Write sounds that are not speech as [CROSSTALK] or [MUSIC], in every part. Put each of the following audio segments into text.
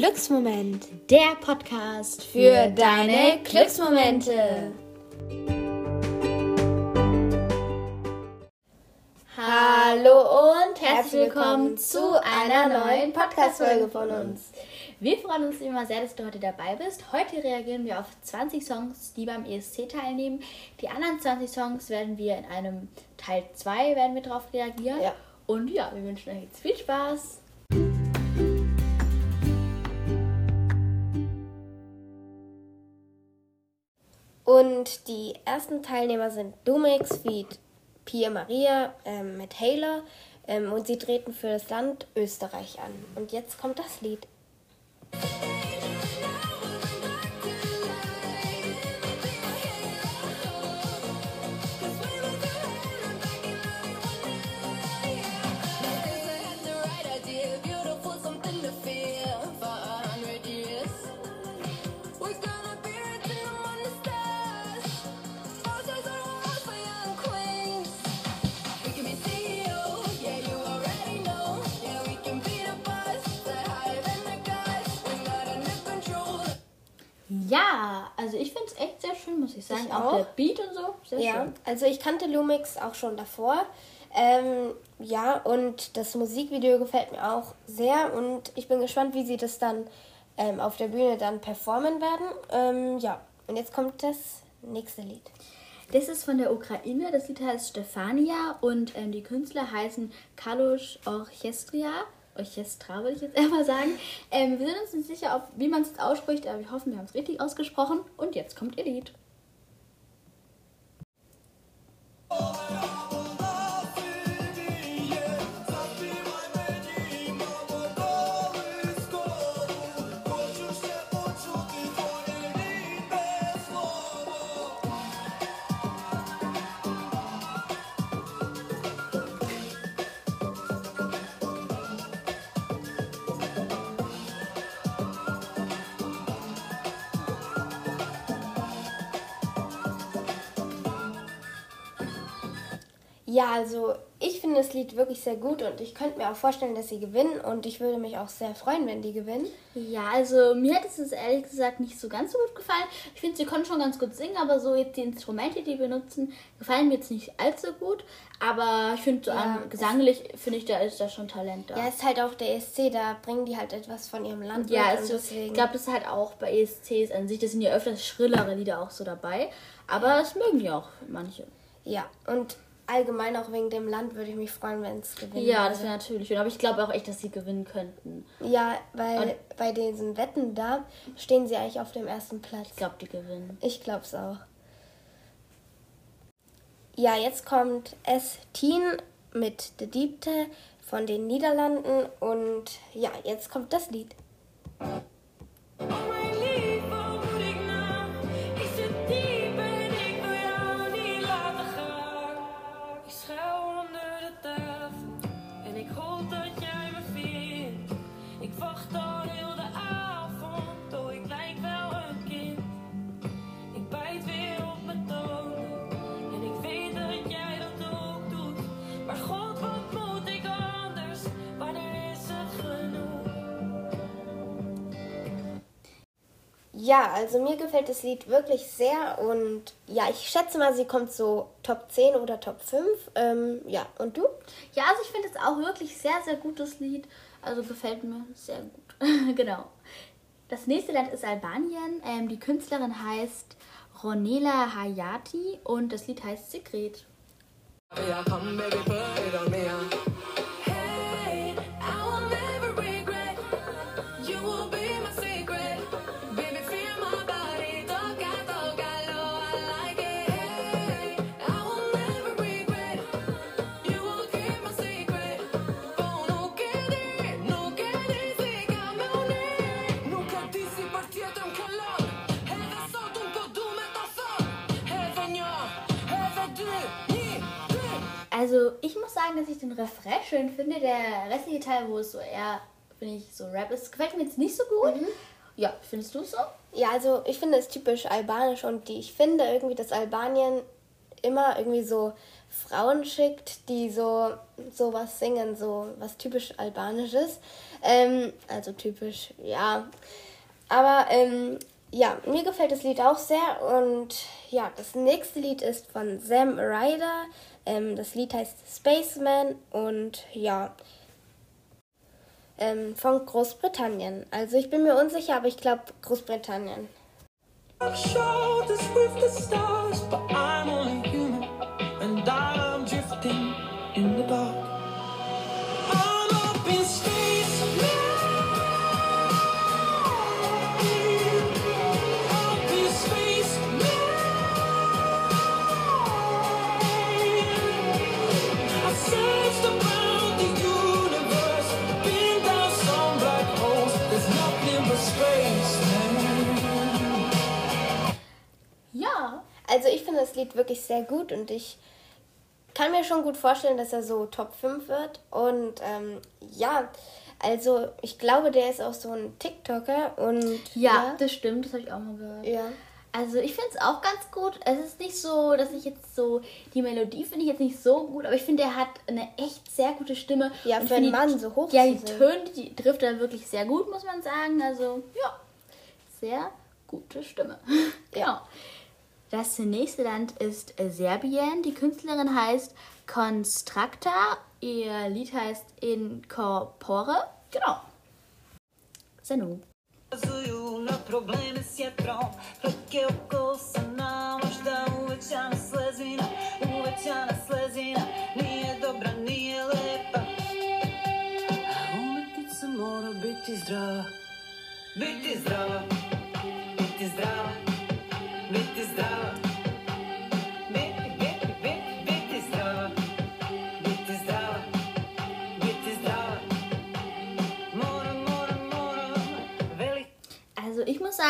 Glücksmoment, der Podcast für deine Glücksmomente. Hallo und herzlich willkommen zu einer neuen Podcast-Folge von uns. Wir freuen uns immer sehr, dass du heute dabei bist. Heute reagieren wir auf 20 Songs, die beim ESC teilnehmen. Die anderen 20 Songs werden wir in einem Teil 2 werden wir drauf reagieren. Ja. Und ja, wir wünschen euch jetzt viel Spaß. Und die ersten Teilnehmer sind Dumix feat. Pia Maria ähm, mit Taylor ähm, und sie treten für das Land Österreich an. Und jetzt kommt das Lied. Ja, also ich finde es echt sehr schön, muss ich sagen. Ich auch. auch. der Beat und so, sehr Ja, schön. also ich kannte Lumix auch schon davor. Ähm, ja, und das Musikvideo gefällt mir auch sehr und ich bin gespannt, wie sie das dann ähm, auf der Bühne dann performen werden. Ähm, ja, und jetzt kommt das nächste Lied. Das ist von der Ukraine, das Lied heißt Stefania und ähm, die Künstler heißen Kalush Orchestria. Orchestra würde ich jetzt [LAUGHS] eher mal sagen. Ähm, wir sind uns nicht sicher, ob, wie man es ausspricht, aber wir hoffen, wir haben es richtig ausgesprochen. Und jetzt kommt ihr Lied. Ja, also ich finde das Lied wirklich sehr gut und ich könnte mir auch vorstellen, dass sie gewinnen und ich würde mich auch sehr freuen, wenn die gewinnen. Ja, also mir hat es ehrlich gesagt nicht so ganz so gut gefallen. Ich finde, sie konnten schon ganz gut singen, aber so jetzt die Instrumente, die benutzen, gefallen mir jetzt nicht allzu gut. Aber ich finde, so Ja, an, gesanglich finde ich, da ist da schon Talent da. Ja, ist halt auch der ESC, da bringen die halt etwas von ihrem Land Ja, mit also, und deswegen. ich glaube, das ist halt auch bei ESCs an sich, das sind ja öfters schrillere Lieder auch so dabei. Aber das mögen die auch, manche. ja, und allgemein auch wegen dem Land würde ich mich freuen, wenn es gewinnt. Ja, das wäre natürlich schön. Aber ich glaube auch echt, dass sie gewinnen könnten. Ja, weil Und- bei diesen Wetten da stehen sie eigentlich auf dem ersten Platz. Ich glaube, die gewinnen. Ich glaub's auch. Ja, jetzt kommt S. Teen mit The Diebte von den Niederlanden und ja, jetzt kommt das Lied. Ja, also mir gefällt das Lied wirklich sehr und ja, ich schätze mal, sie kommt so Top 10 oder Top 5. Ähm, ja, und du? Ja, also ich finde es auch wirklich sehr, sehr gutes Lied. Also gefällt mir sehr gut. [LAUGHS] genau. Das nächste Land ist Albanien. Ähm, die Künstlerin heißt Ronela Hayati und das Lied heißt Sekret. Yeah, come baby, Also ich muss sagen, dass ich den Refrain schön finde. Der restliche Teil, wo es so eher, finde ich, so Rap ist, gefällt mir jetzt nicht so gut. Ja, findest du es so? Ja, also ich finde es typisch albanisch und die, ich finde irgendwie, dass Albanien immer irgendwie so Frauen schickt, die so sowas singen, so was typisch albanisches. Ähm, also typisch, ja. Aber ähm, ja, mir gefällt das Lied auch sehr und ja, das nächste Lied ist von Sam Ryder. Ähm, das Lied heißt Spaceman und ja, ähm, von Großbritannien. Also ich bin mir unsicher, aber ich glaube Großbritannien. I'm Lied wirklich sehr gut und ich kann mir schon gut vorstellen, dass er so Top 5 wird. Und ähm, ja, also ich glaube, der ist auch so ein TikToker und ja, das stimmt, das habe ich auch mal gehört. ja. Also ich finde es auch ganz gut. Es ist nicht so, dass ich jetzt so, die Melodie finde ich jetzt nicht so gut, aber ich finde, er hat eine echt sehr gute Stimme. Ja, Und für einen Mann so hoch Ja, die. Töne, die trifft er wirklich sehr gut, muss man sagen. Also ja, sehr gute Stimme. genau. Das nächste Land ist Serbien. Die Künstlerin heißt Constracta. Ihr Lied heißt Incorpore. Genau. Senu. Jetrom Hrke oko sa na Možda uvećana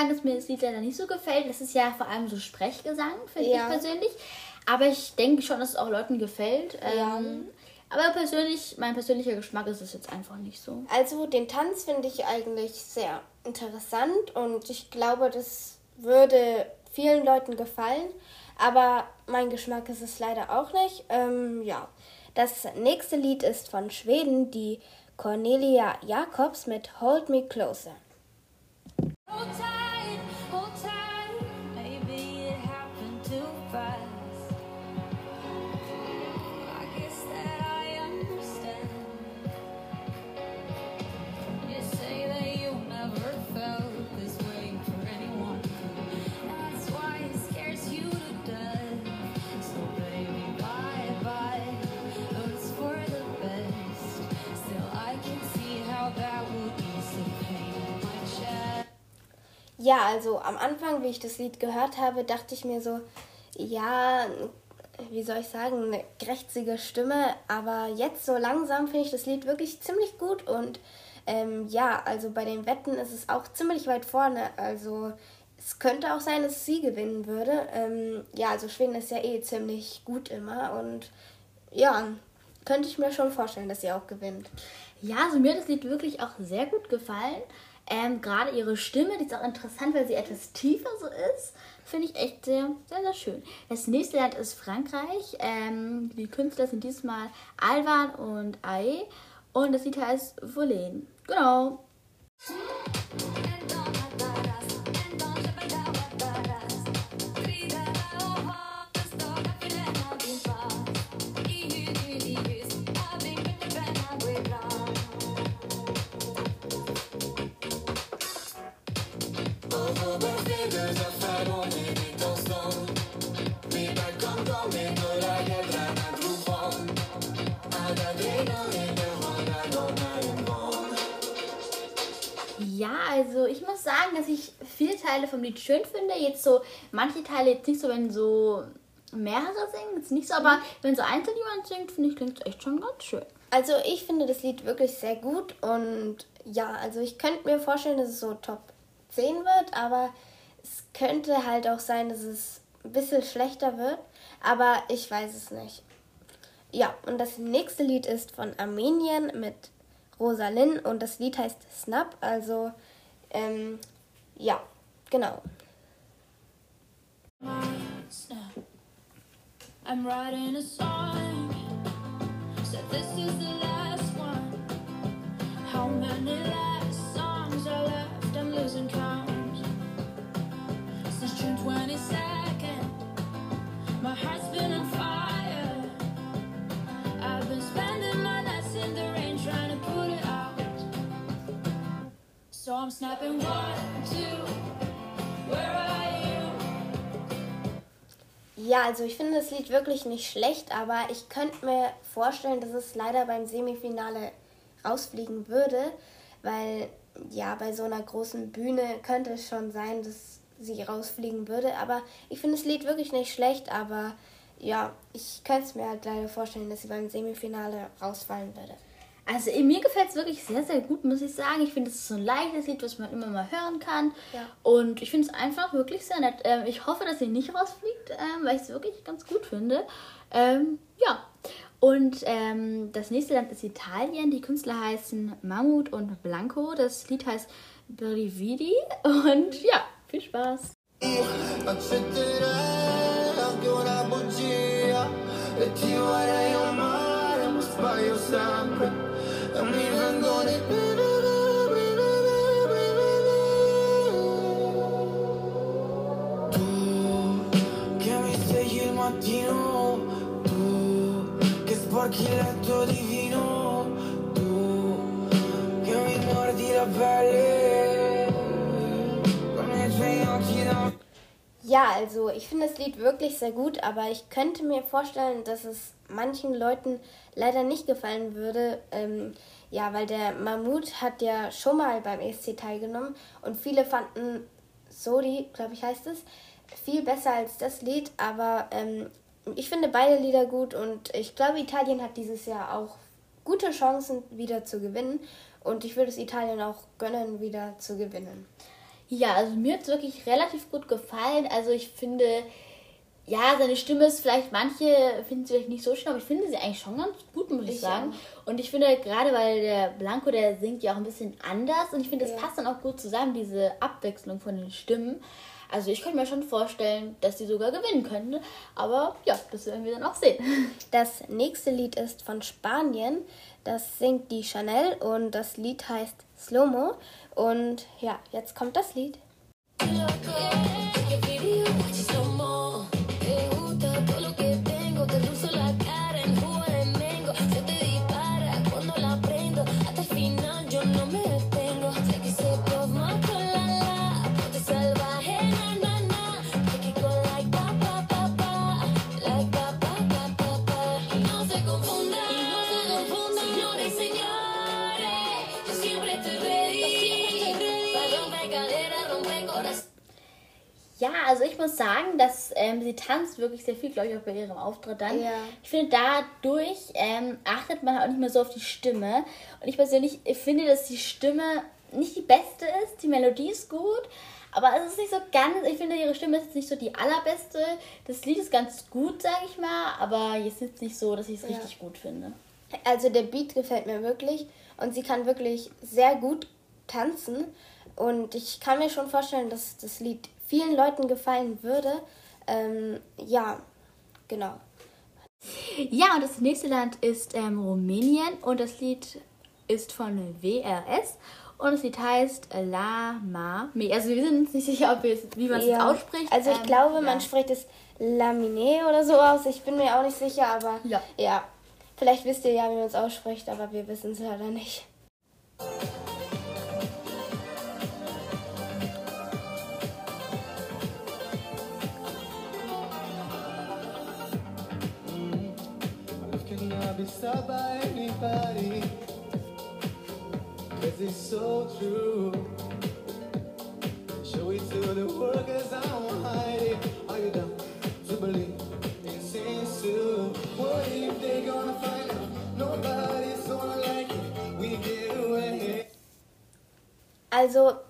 sagen, dass mir das Lied leider nicht so gefällt. Das ist ja vor allem so Sprechgesang, finde Ja. ich persönlich. Aber ich denke schon, dass es auch Leuten gefällt. Ja. Ähm, aber persönlich, mein persönlicher Geschmack ist es jetzt einfach nicht so. Also den Tanz finde ich eigentlich sehr interessant und ich glaube, das würde vielen Leuten gefallen. Aber mein Geschmack ist es leider auch nicht. Ähm, ja, das nächste Lied ist von Schweden, die Cornelia Jacobs mit Hold Me Closer. Ja, also am Anfang, wie ich das Lied gehört habe, dachte ich mir so, ja, wie soll ich sagen, eine krächzige Stimme. Aber jetzt so langsam finde ich das Lied wirklich ziemlich gut und ähm, ja, also bei den Wetten ist es auch ziemlich weit vorne. Also es könnte auch sein, dass sie gewinnen würde. Ähm, ja, also Schweden ist ja eh ziemlich gut immer und ja, könnte ich mir schon vorstellen, dass sie auch gewinnt. Ja, also mir hat das Lied wirklich auch sehr gut gefallen. Ähm, Gerade ihre Stimme, die ist auch interessant, weil sie etwas tiefer so ist. Finde ich echt sehr, sehr, sehr schön. Das nächste Land ist Frankreich. Ähm, die Künstler sind diesmal Alvan und Ae. Und das Lied heißt Volen. Genau. Ich muss sagen, dass ich viele Teile vom Lied schön finde. Jetzt so, manche Teile jetzt nicht so, wenn so mehrere singen, jetzt nicht so, aber wenn so einzeln jemand singt, finde ich, klingt es echt schon ganz schön. Also ich finde das Lied wirklich sehr gut und ja, also ich könnte mir vorstellen, dass es so Top 10 wird, aber es könnte halt auch sein, dass es ein bisschen schlechter wird, aber ich weiß es nicht. Ja, und das nächste Lied ist von Armenien mit Rosalind und das Lied heißt Snap, also ähm, ja, genau. I'm writing a song. Said this is the last one. How many last songs are left? I'm losing count. Since June 22nd, my heart's been on fire. I've been spending my nights in the rain So I'm snapping one, two. Where are you? Ja, also ich finde das Lied wirklich nicht schlecht, aber ich könnte mir vorstellen, dass es leider beim Semifinale rausfliegen würde, weil ja, bei so einer großen Bühne könnte es schon sein, dass sie rausfliegen würde. Aber ich finde das Lied wirklich nicht schlecht, aber ja, ich könnte es mir halt leider vorstellen, dass sie beim Semifinale rausfallen würde. Also mir gefällt es wirklich sehr, sehr gut, muss ich sagen. Ich finde, es ist so ein leichtes Lied, was man immer mal hören kann. Ja. Und ich finde es einfach wirklich sehr nett. Ähm, ich hoffe, dass sie nicht rausfliegt, ähm, weil ich es wirklich ganz gut finde. Ähm, ja. Und ähm, das nächste Land ist Italien. Die Künstler heißen Mammut und Blanco. Das Lied heißt Brividi. Und ja, viel Spaß. accetterei anche una bugia e ti vorrei amare ma sbaglio sempre e mi vengo di tu che mi svegli il mattino tu che sporchi il letto di vino tu che mi mordi la pelle Ja, also ich finde das Lied wirklich sehr gut, aber ich könnte mir vorstellen, dass es manchen Leuten leider nicht gefallen würde. Ähm, ja, weil der Mammut hat ja schon mal beim ESC teilgenommen und viele fanden Sodi, glaube ich heißt es, viel besser als das Lied, aber ähm, ich finde beide Lieder gut und ich glaube, Italien hat dieses Jahr auch gute Chancen wieder zu gewinnen und ich würde es Italien auch gönnen, wieder zu gewinnen. Ja, also mir hat es wirklich relativ gut gefallen. Also ich finde, ja, seine Stimme ist vielleicht, manche finden sie vielleicht nicht so schön, aber ich finde sie eigentlich schon ganz gut, muss ich, Ich sagen. Und ich finde, gerade weil der Blanco, der singt ja auch ein bisschen anders und ich finde, das Ja. passt dann auch gut zusammen, diese Abwechslung von den Stimmen. Also ich könnte mir schon vorstellen, dass die sogar gewinnen könnten. Aber ja, das werden wir dann auch sehen. [LAUGHS] Das nächste Lied ist von Spanien. Das singt die Chanel und das Lied heißt Slow-Mo. Und ja, jetzt kommt das Lied. Ja, also ich muss sagen, dass ähm, sie tanzt wirklich sehr viel, glaube ich, auch bei ihrem Auftritt dann. Ja. Ich finde, dadurch ähm, achtet man auch nicht mehr so auf die Stimme. Und ich persönlich finde, dass die Stimme nicht die beste ist. Die Melodie ist gut, aber es ist nicht so ganz. Ich finde, ihre Stimme ist jetzt nicht so die allerbeste. Das Lied ist ganz gut, sage ich mal, aber jetzt ist nicht so, dass ich es Ja. richtig gut finde. Also der Beat gefällt mir wirklich und sie kann wirklich sehr gut tanzen. Und ich kann mir schon vorstellen, dass das Lied vielen Leuten gefallen würde. Ähm, ja, genau. Ja, und das nächste Land ist ähm, Rumänien und das Lied ist von WRS und das Lied heißt La Ma. Me. Also wir sind uns nicht sicher, ob wir es, wie man es Ja. ausspricht. Also ich Ähm, glaube, ja. man spricht es Lamine oder so aus. Ich bin mir auch nicht sicher, aber Ja. ja. Vielleicht wisst ihr ja, wie man es ausspricht, aber wir wissen es leider nicht. Cannot be stopped by anybody. Cause it's so true. Show it to the world cause I won't hide it. Are you down to believe in sin soon? What if they gonna find out? Nobody's gonna like it. We get away. Also,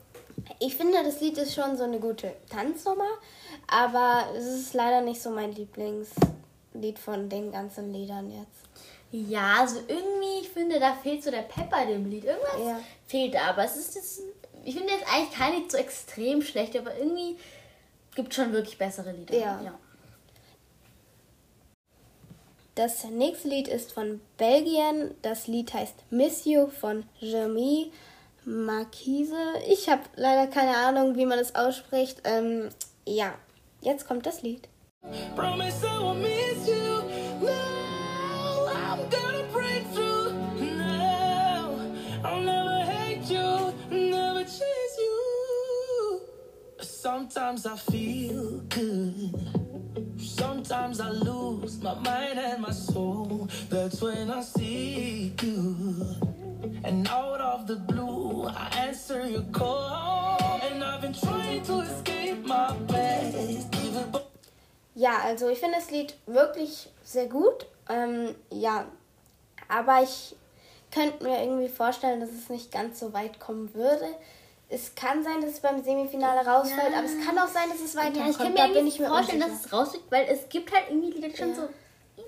ich finde, das Lied ist schon so eine gute Tanznummer, aber es ist leider nicht so mein Lieblingslied von den ganzen Liedern jetzt. Ja, also irgendwie, ich finde, da fehlt so der Pepper dem Lied. Irgendwas Ja. fehlt da, aber es ist jetzt, ich finde jetzt eigentlich kein Lied so extrem schlecht, aber irgendwie gibt schon wirklich bessere Lieder. Ja. Das nächste Lied ist von Belgien. Das Lied heißt Miss You von Jeremy Marquise. Ich habe leider keine Ahnung, wie man es ausspricht. Ähm, ja, jetzt kommt das Lied. Promise I won't miss you. No, Sometimes I feel good. Sometimes I lose my mind and my soul. That's when I see you. And out of the blue, I answer your call. And I've been trying to escape my past. Ja, also ich finde das Lied wirklich sehr gut. Ähm, ja, aber ich könnte mir irgendwie vorstellen, dass es nicht ganz so weit kommen würde. Es kann sein, dass es beim Semifinale rausfällt, aber es kann auch sein, dass es Ja, weiterkommt. ich kann mir da bin ich mir vorstellen, unsicher. dass es rausfliegt, weil es gibt halt irgendwie Lieder, die schon Ja. so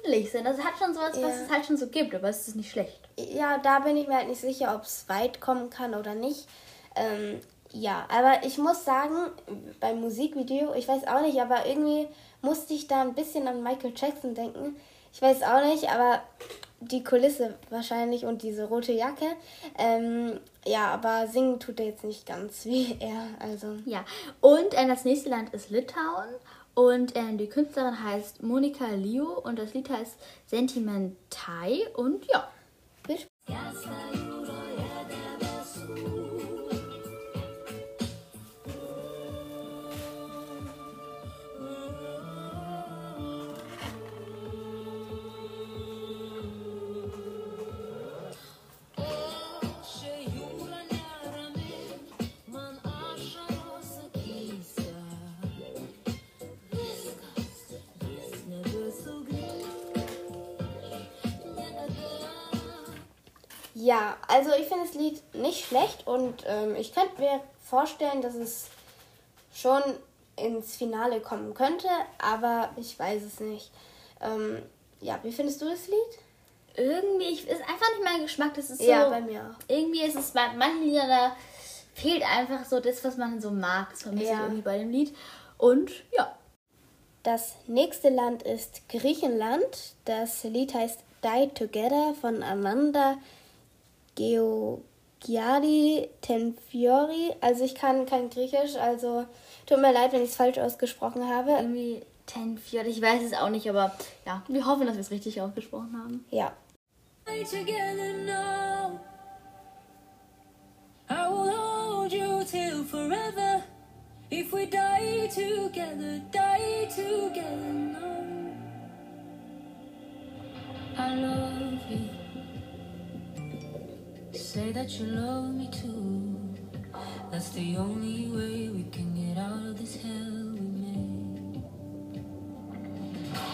ähnlich sind. Also es hat schon sowas, was Ja. es halt schon so gibt, aber es ist nicht schlecht. Ja, da bin ich mir halt nicht sicher, ob es weit kommen kann oder nicht. Ähm, ja, aber ich muss sagen, beim Musikvideo, ich weiß auch nicht, aber irgendwie musste ich da ein bisschen an Michael Jackson denken. Ich weiß auch nicht, aber die Kulisse wahrscheinlich und diese rote Jacke. Ähm, ja, aber singen tut er jetzt nicht ganz [LAUGHS] wie er. Also, Ja, und äh, das nächste Land ist Litauen und äh, die Künstlerin heißt Monika Liu und das Lied heißt Sentimentai und ja. viel Spaß. Ja, also ich finde das Lied nicht schlecht und ähm, ich könnte mir vorstellen, dass es schon ins Finale kommen könnte, aber ich weiß es nicht. Ähm, ja, wie findest du das Lied? Irgendwie ich, ist einfach nicht mein Geschmack. Das ist so. Ja, bei mir auch. Irgendwie ist es bei manchen Liedern, da fehlt einfach so das, was man so mag. Das vermisse ich Ja. irgendwie bei dem Lied. Und ja. Das nächste Land ist Griechenland. Das Lied heißt Die Together von Amanda Georgiadi Tenfiori. Also ich kann kein Griechisch, also tut mir leid, wenn ich es falsch ausgesprochen habe. Irgendwie Ten Fjord, ich weiß es auch nicht, aber ja, wir hoffen, dass wir es richtig ausgesprochen haben. Ja. Stay together now. I will hold you till forever. If we die together, die together now. I love you. Say that you love me too. That's the only way we can get out of this hell we made.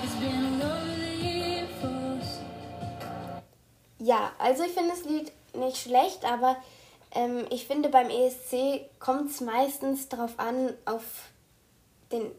It's been lonely for us. Ja, also ich finde das Lied nicht schlecht, aber ähm, ich finde beim ESC kommt es meistens darauf an, auf den,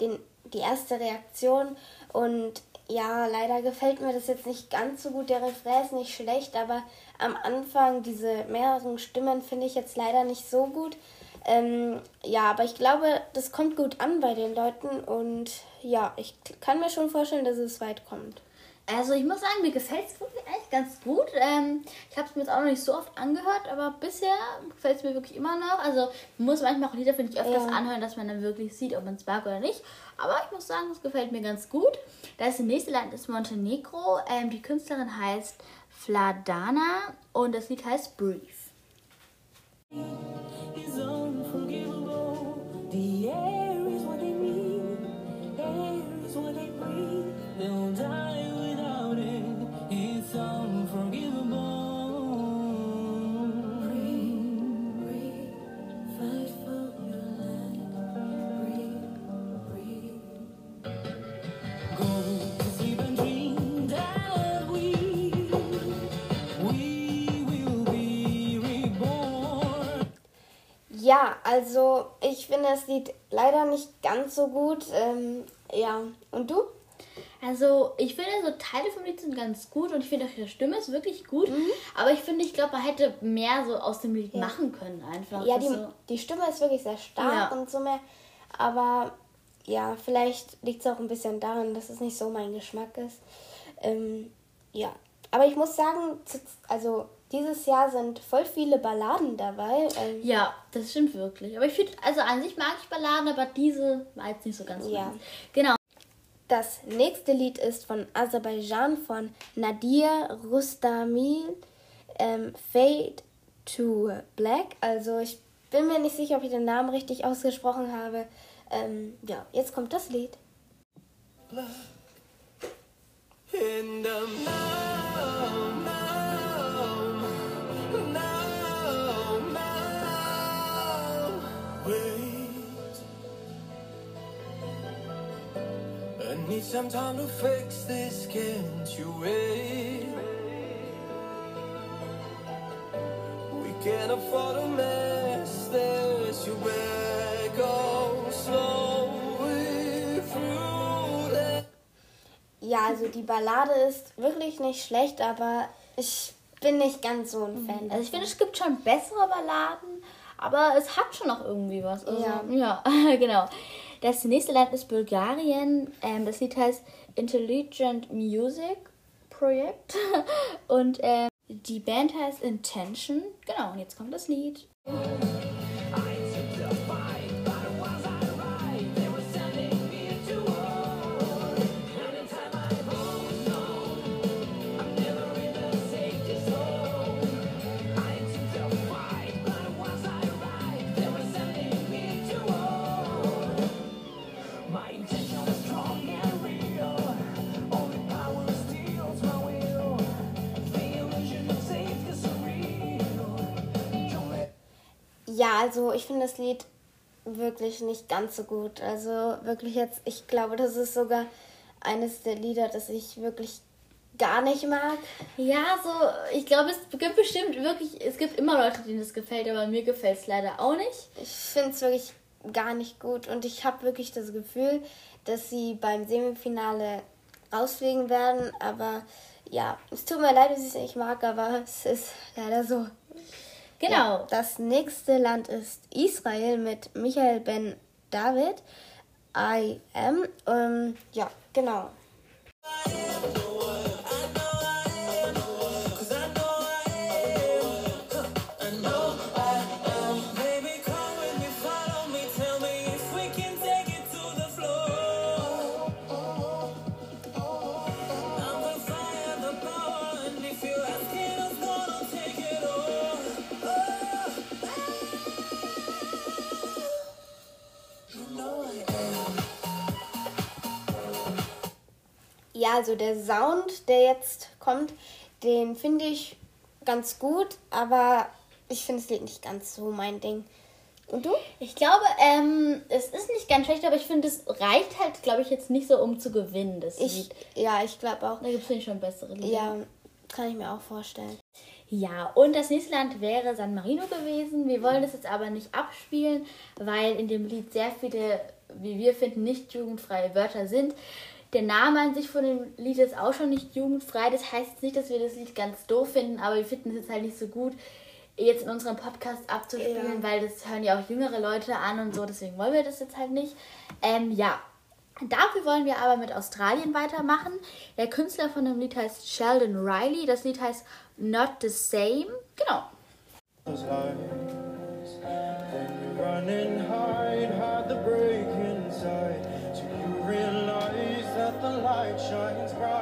den, die erste Reaktion. Und ja, leider gefällt mir das jetzt nicht ganz so gut. Der Refrain ist nicht schlecht, aber am Anfang diese mehreren Stimmen finde ich jetzt leider nicht so gut. Ähm, ja, aber ich glaube, das kommt gut an bei den Leuten und ja, ich kann mir schon vorstellen, dass es weit kommt. Also ich muss sagen, mir gefällt es wirklich eigentlich ganz gut. Ähm, ich habe es mir jetzt auch noch nicht so oft angehört, aber bisher gefällt es mir wirklich immer noch. Also man muss manchmal auch Lieder, finde ich, öfters Ja. anhören, dass man dann wirklich sieht, ob man es mag oder nicht. Aber ich muss sagen, es gefällt mir ganz gut. Das nächste Land ist Montenegro. Ähm, die Künstlerin heißt Fladana und das Lied heißt Brief. Also ich finde das Lied leider nicht ganz so gut. Ähm, ja, und du? Also, ich finde, so Teile vom Lied sind ganz gut und ich finde auch ihre Stimme ist wirklich gut. Aber ich finde, ich glaube, man hätte mehr so aus dem Lied machen können einfach. Ja, die, so. die Stimme ist wirklich sehr stark Ja. und so mehr. Aber ja, vielleicht liegt es auch ein bisschen daran, dass es nicht so mein Geschmack ist. Ähm, ja, aber ich muss sagen, also dieses Jahr sind voll viele Balladen dabei. Ähm, Ja, das stimmt wirklich. Aber ich finde, also an sich mag ich Balladen, aber diese war jetzt nicht so ganz Ja. meins. Genau. Das nächste Lied ist von Aserbaidschan von Nadir Rustamil, ähm, Fade to Black. Also ich bin mir nicht sicher, ob ich den Namen richtig ausgesprochen habe. Ähm, ja, jetzt kommt das Lied. In the now, need some time to fix this, can't you wait? We can't afford to mess this. You better go slowly through this. Ja, also die Ballade ist wirklich nicht schlecht, aber ich bin nicht ganz so ein Fan. Also ich finde, es gibt schon bessere Balladen, aber es hat schon noch irgendwie was. Also, Ja. ja, [LAUGHS] genau. Das nächste Land ist Bulgarien. Ähm, das Lied heißt Intelligent Music Project. [LAUGHS] Und ähm, die Band heißt Intention. Genau, und jetzt kommt das Lied. Also ich finde das Lied wirklich nicht ganz so gut. Also wirklich jetzt, ich glaube, das ist sogar eines der Lieder, das ich wirklich gar nicht mag. Ja, so, ich glaube, es gibt bestimmt wirklich, es gibt immer Leute, denen das gefällt, aber mir gefällt es leider auch nicht. Ich finde es wirklich gar nicht gut und ich habe wirklich das Gefühl, dass sie beim Semifinale rausfliegen werden. Aber ja, es tut mir leid, dass ich es nicht mag, aber es ist leider so. Genau. Ja, das nächste Land ist Israel mit Michael Ben David. I am. Ähm, ja, genau. Ja, also der Sound, der jetzt kommt, den finde ich ganz gut, aber ich finde das Lied nicht ganz so mein Ding. Und du? Ich glaube, ähm, es ist nicht ganz schlecht, aber ich finde, es reicht halt, glaube ich, jetzt nicht so, um zu gewinnen, das Ich, Lied. ja, ich glaube auch. Da gibt es schon bessere Lieder. Ja, kann ich mir auch vorstellen. Ja, und das nächste Land wäre San Marino gewesen. Wir wollen das jetzt aber nicht abspielen, weil in dem Lied sehr viele, wie wir finden, nicht jugendfreie Wörter sind. Der Name an sich von dem Lied ist auch schon nicht jugendfrei. Das heißt jetzt nicht, dass wir das Lied ganz doof finden, aber wir finden es jetzt halt nicht so gut, jetzt in unserem Podcast abzuspielen, Ja. weil das hören ja auch jüngere Leute an und so. Deswegen wollen wir das jetzt halt nicht. Ähm, ja. Dafür wollen wir aber mit Australien weitermachen. Der Künstler von dem Lied heißt Sheldon Riley. Das Lied heißt Not the Same. Genau. those highs. Then you run and hide, hide the break light shines bright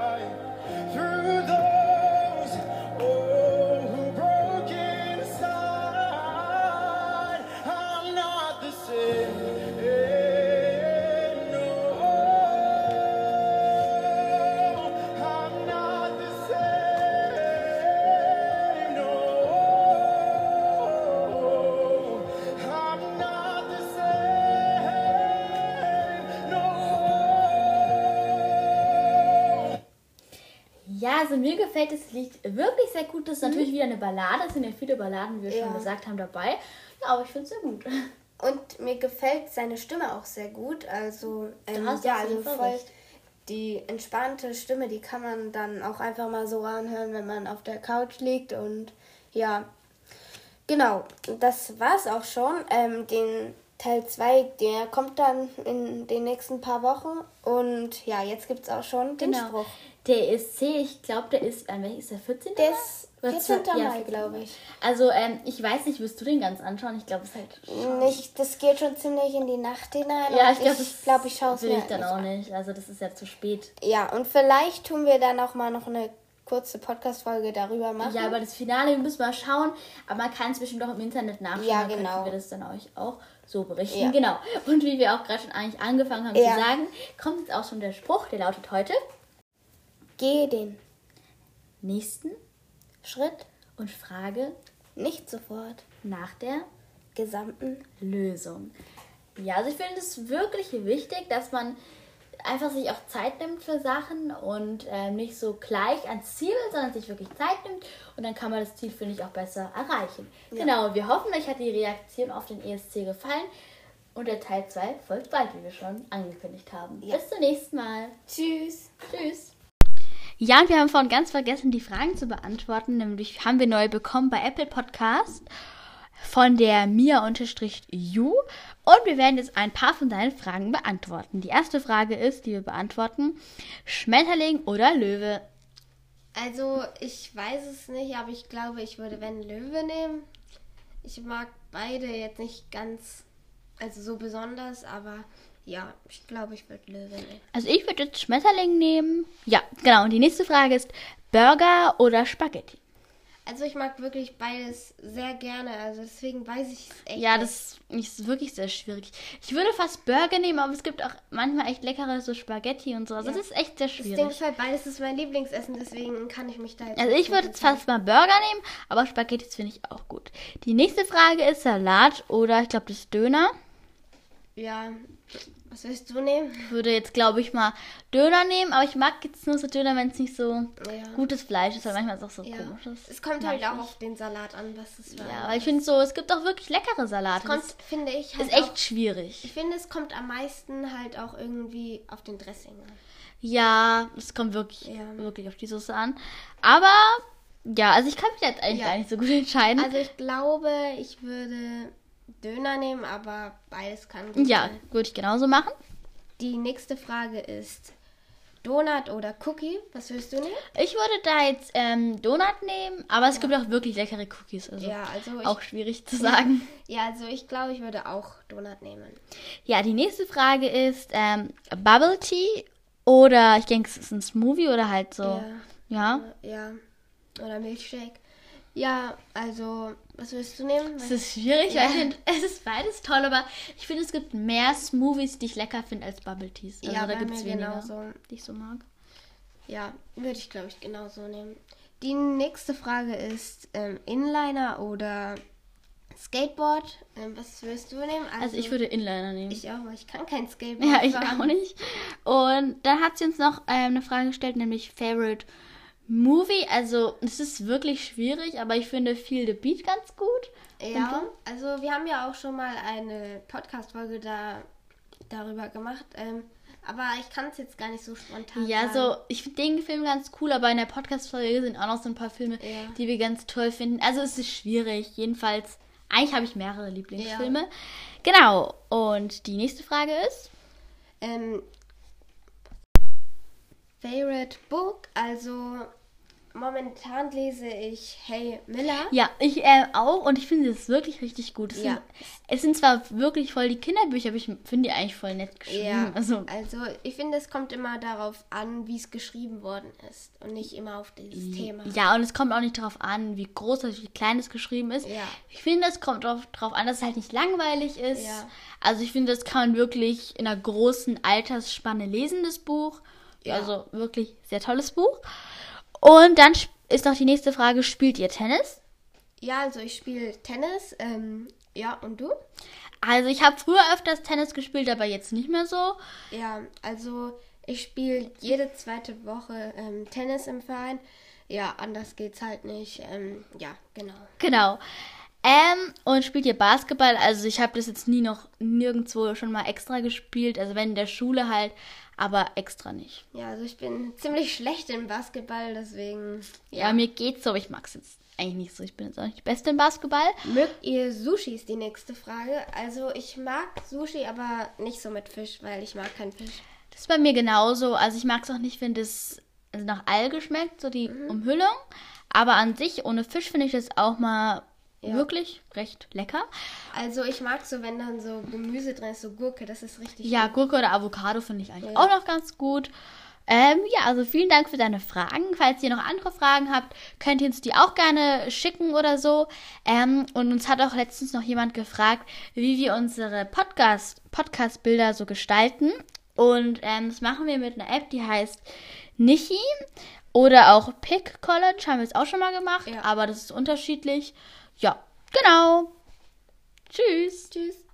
mir gefällt das Lied wirklich sehr gut. Das ist natürlich wieder eine Ballade. Es sind ja viele Balladen, wie wir Ja. schon gesagt haben, dabei. Ja, aber ich finde es sehr gut. [LAUGHS] Und mir gefällt seine Stimme auch sehr gut. Also, ähm, ja, also voll recht. die entspannte Stimme, die kann man dann auch einfach mal so anhören, wenn man auf der Couch liegt. Und ja, genau, das war's auch schon. Ähm, den Teil 2, der kommt dann in den nächsten paar Wochen. Und ja, jetzt gibt es auch schon den Genau. Spruch. Der ESC, ich glaube, der ist, an welchem ist der 14. Der Mai? ist Oder 14. 12? Ja, Mai, 14. glaube ich. Also, ähm, ich weiß nicht, wirst du den ganz anschauen? Ich glaube, es ist halt. Nicht, das geht schon ziemlich in die Nacht hinein. Ja, ich glaube, ich, glaub, ich schaue es will mir ich dann nicht auch nicht. Also, das ist ja zu spät. Ja, und vielleicht tun wir dann auch mal noch eine kurze Podcast-Folge darüber machen. Ja, aber das Finale müssen wir schauen. Aber man kann es bestimmt auch im Internet nachschauen. Ja, dann genau. könnten wir das dann euch auch so berichten. Ja. Genau. Und wie wir auch gerade schon eigentlich angefangen haben Ja. zu sagen, kommt jetzt auch schon der Spruch, der lautet heute: Geh den nächsten Schritt und frage nicht sofort nach der gesamten. Lösung. Ja, also ich finde es wirklich wichtig, dass man einfach sich auch Zeit nimmt für Sachen und ähm, nicht so gleich ans Ziel, sondern sich wirklich Zeit nimmt und dann kann man das Ziel, finde ich, auch besser erreichen. Genau, wir hoffen, euch hat die Reaktion auf den ESC gefallen und der Teil 2 folgt bald, wie wir schon angekündigt haben. Bis zum nächsten Mal. Tschüss. Tschüss. Ja, und wir haben vorhin ganz vergessen, die Fragen zu beantworten. Nämlich haben wir neu bekommen bei Apple Podcast von der Mia-Ju. Und wir werden jetzt ein paar von deinen Fragen beantworten. Die erste Frage ist, die wir beantworten, Schmetterling oder Löwe? Also, ich weiß es nicht, aber ich glaube, ich würde, wenn Löwe nehmen. Ich mag beide jetzt nicht ganz, also so besonders, aber ja, ich glaube, ich würde Löwe nehmen. Also ich würde jetzt Schmetterling nehmen. Ja, genau. Und die nächste Frage ist Burger oder Spaghetti? Also, ich mag wirklich beides sehr gerne, also deswegen weiß ich es echt. Ja, das ist wirklich sehr schwierig. Ich würde fast Burger nehmen, aber es gibt auch manchmal echt leckere so Spaghetti und so. Also Ja. das ist echt sehr schwierig. ist halt, beides ist mein Lieblingsessen, deswegen kann ich mich da jetzt. Also ich würde jetzt fast mal Burger nehmen, aber Spaghettis finde ich auch gut. Die nächste Frage ist Salat oder ich glaube das ist Döner. Ja, was willst du nehmen? Ich würde jetzt glaube ich mal Döner nehmen, aber ich mag jetzt nur so Döner, wenn es nicht so Ja. gutes Fleisch ist, weil manchmal ist es auch so Ja. komisches. Es kommt halt auch auf den Salat an, was es war. Ja, aber ich finde so, es gibt auch wirklich leckere Salate. kommt, Das finde ich, halt ist echt auch, schwierig. Ich finde, es kommt am meisten halt auch irgendwie auf den Dressing an. Ja, es kommt wirklich, Ja. wirklich auf die Soße an. Aber ja, also ich kann mich jetzt eigentlich gar nicht so gut entscheiden. Also ich glaube, ich würde Döner nehmen, aber beides kann gut ja, sein. würde ich genauso machen. Die nächste Frage ist Donut oder Cookie? Was willst du nehmen? Ich würde da jetzt ähm, Donut nehmen, aber es gibt auch wirklich leckere Cookies. Also Ja, also ich, auch schwierig [LAUGHS] zu sagen. ja, also ich glaube, ich würde auch Donut nehmen. Ja, die nächste Frage ist ähm, Bubble Tea oder ich denke, es ist ein Smoothie oder halt so. Ja. Ja. Ja. Oder Milchshake. Ja, also, was willst du nehmen? Es ist schwierig, Ja. weil ich [LAUGHS] es ist beides toll, aber ich finde, es gibt mehr Smoothies, die ich lecker finde, als Bubble Teas. Also Ja, da gibt es weniger, genauso. die ich so mag. Ja, würde ich, glaube ich, genauso nehmen. Die nächste Frage ist ähm, Inliner oder Skateboard. Ähm, was willst du nehmen? Also ich würde Inliner nehmen. Ich auch, weil ich kann kein Skateboard ja, ich fahren. auch nicht. Und dann hat sie uns noch ähm, eine Frage gestellt, nämlich Favorite Movie. Also es ist wirklich schwierig, aber ich finde Feel the Beat ganz gut. Ja, also wir haben ja auch schon mal eine Podcast-Folge da, darüber gemacht. Ähm, aber ich kann es jetzt gar nicht so spontan Ja, sagen. so, ich finde den Film ganz cool, aber in der Podcast-Folge sind auch noch so ein paar Filme, Ja. die wir ganz toll finden. Also es ist schwierig. Jedenfalls, eigentlich habe ich mehrere Lieblingsfilme. Genau. Und die nächste Frage ist. Ähm, Favorite Book, also momentan lese ich Hey Miller. Ja, ich äh, auch und ich finde es wirklich richtig gut. Es, Ja. sind, es sind zwar wirklich voll die Kinderbücher, aber ich finde die eigentlich voll nett geschrieben. Ja, Also, also ich finde, es kommt immer darauf an, wie es geschrieben worden ist und nicht immer auf dieses Thema. ja, und es kommt auch nicht darauf an, wie groß oder wie klein es geschrieben ist. Ja. Ich finde, es kommt darauf, darauf an, dass es halt nicht langweilig ist. Ja. Also ich finde, das kann man wirklich in einer großen Altersspanne lesen, das Buch. Ja. Also wirklich sehr tolles Buch. Und dann ist noch die nächste Frage, spielt ihr Tennis? Ja, also ich spiele Tennis. Ähm, ja, und du? Also ich habe früher öfters Tennis gespielt, aber jetzt nicht mehr so. Ja, also ich spiele jede zweite Woche ähm, Tennis im Verein. Ja, anders geht's halt nicht. Ähm, ja, genau. Genau. Ähm, und spielt ihr Basketball? Also ich habe das jetzt nie noch nirgendwo schon mal extra gespielt. Also wenn in der Schule halt, aber extra nicht. Ja, also ich bin ziemlich schlecht im Basketball, deswegen. Ja, mir geht's so, aber ich mag's jetzt eigentlich nicht so. Ich bin jetzt auch nicht die Beste im Basketball. Mögt ihr Sushi ist die nächste Frage. Also ich mag Sushi, aber nicht so mit Fisch, weil ich mag keinen Fisch. Das ist bei mir genauso. Also ich mag es auch nicht, wenn das nach Alge schmeckt, so die Umhüllung. Aber an sich, ohne Fisch, finde ich das auch mal Ja. wirklich recht lecker. Also ich mag so, wenn dann so Gemüse drin ist, so Gurke, das ist richtig Ja, gut. Gurke oder Avocado finde ich eigentlich Ja. auch noch ganz gut. Ähm, ja, also vielen Dank für deine Fragen. Falls ihr noch andere Fragen habt, könnt ihr uns die auch gerne schicken oder so. Ähm, und uns hat auch letztens noch jemand gefragt, wie wir unsere Podcast, Podcast-Bilder so gestalten. Und ähm, das machen wir mit einer App, die heißt Nichi oder auch Pick College, haben wir es auch schon mal gemacht, Ja. aber das ist unterschiedlich. Ja, genau. Tschüss. Tschüss.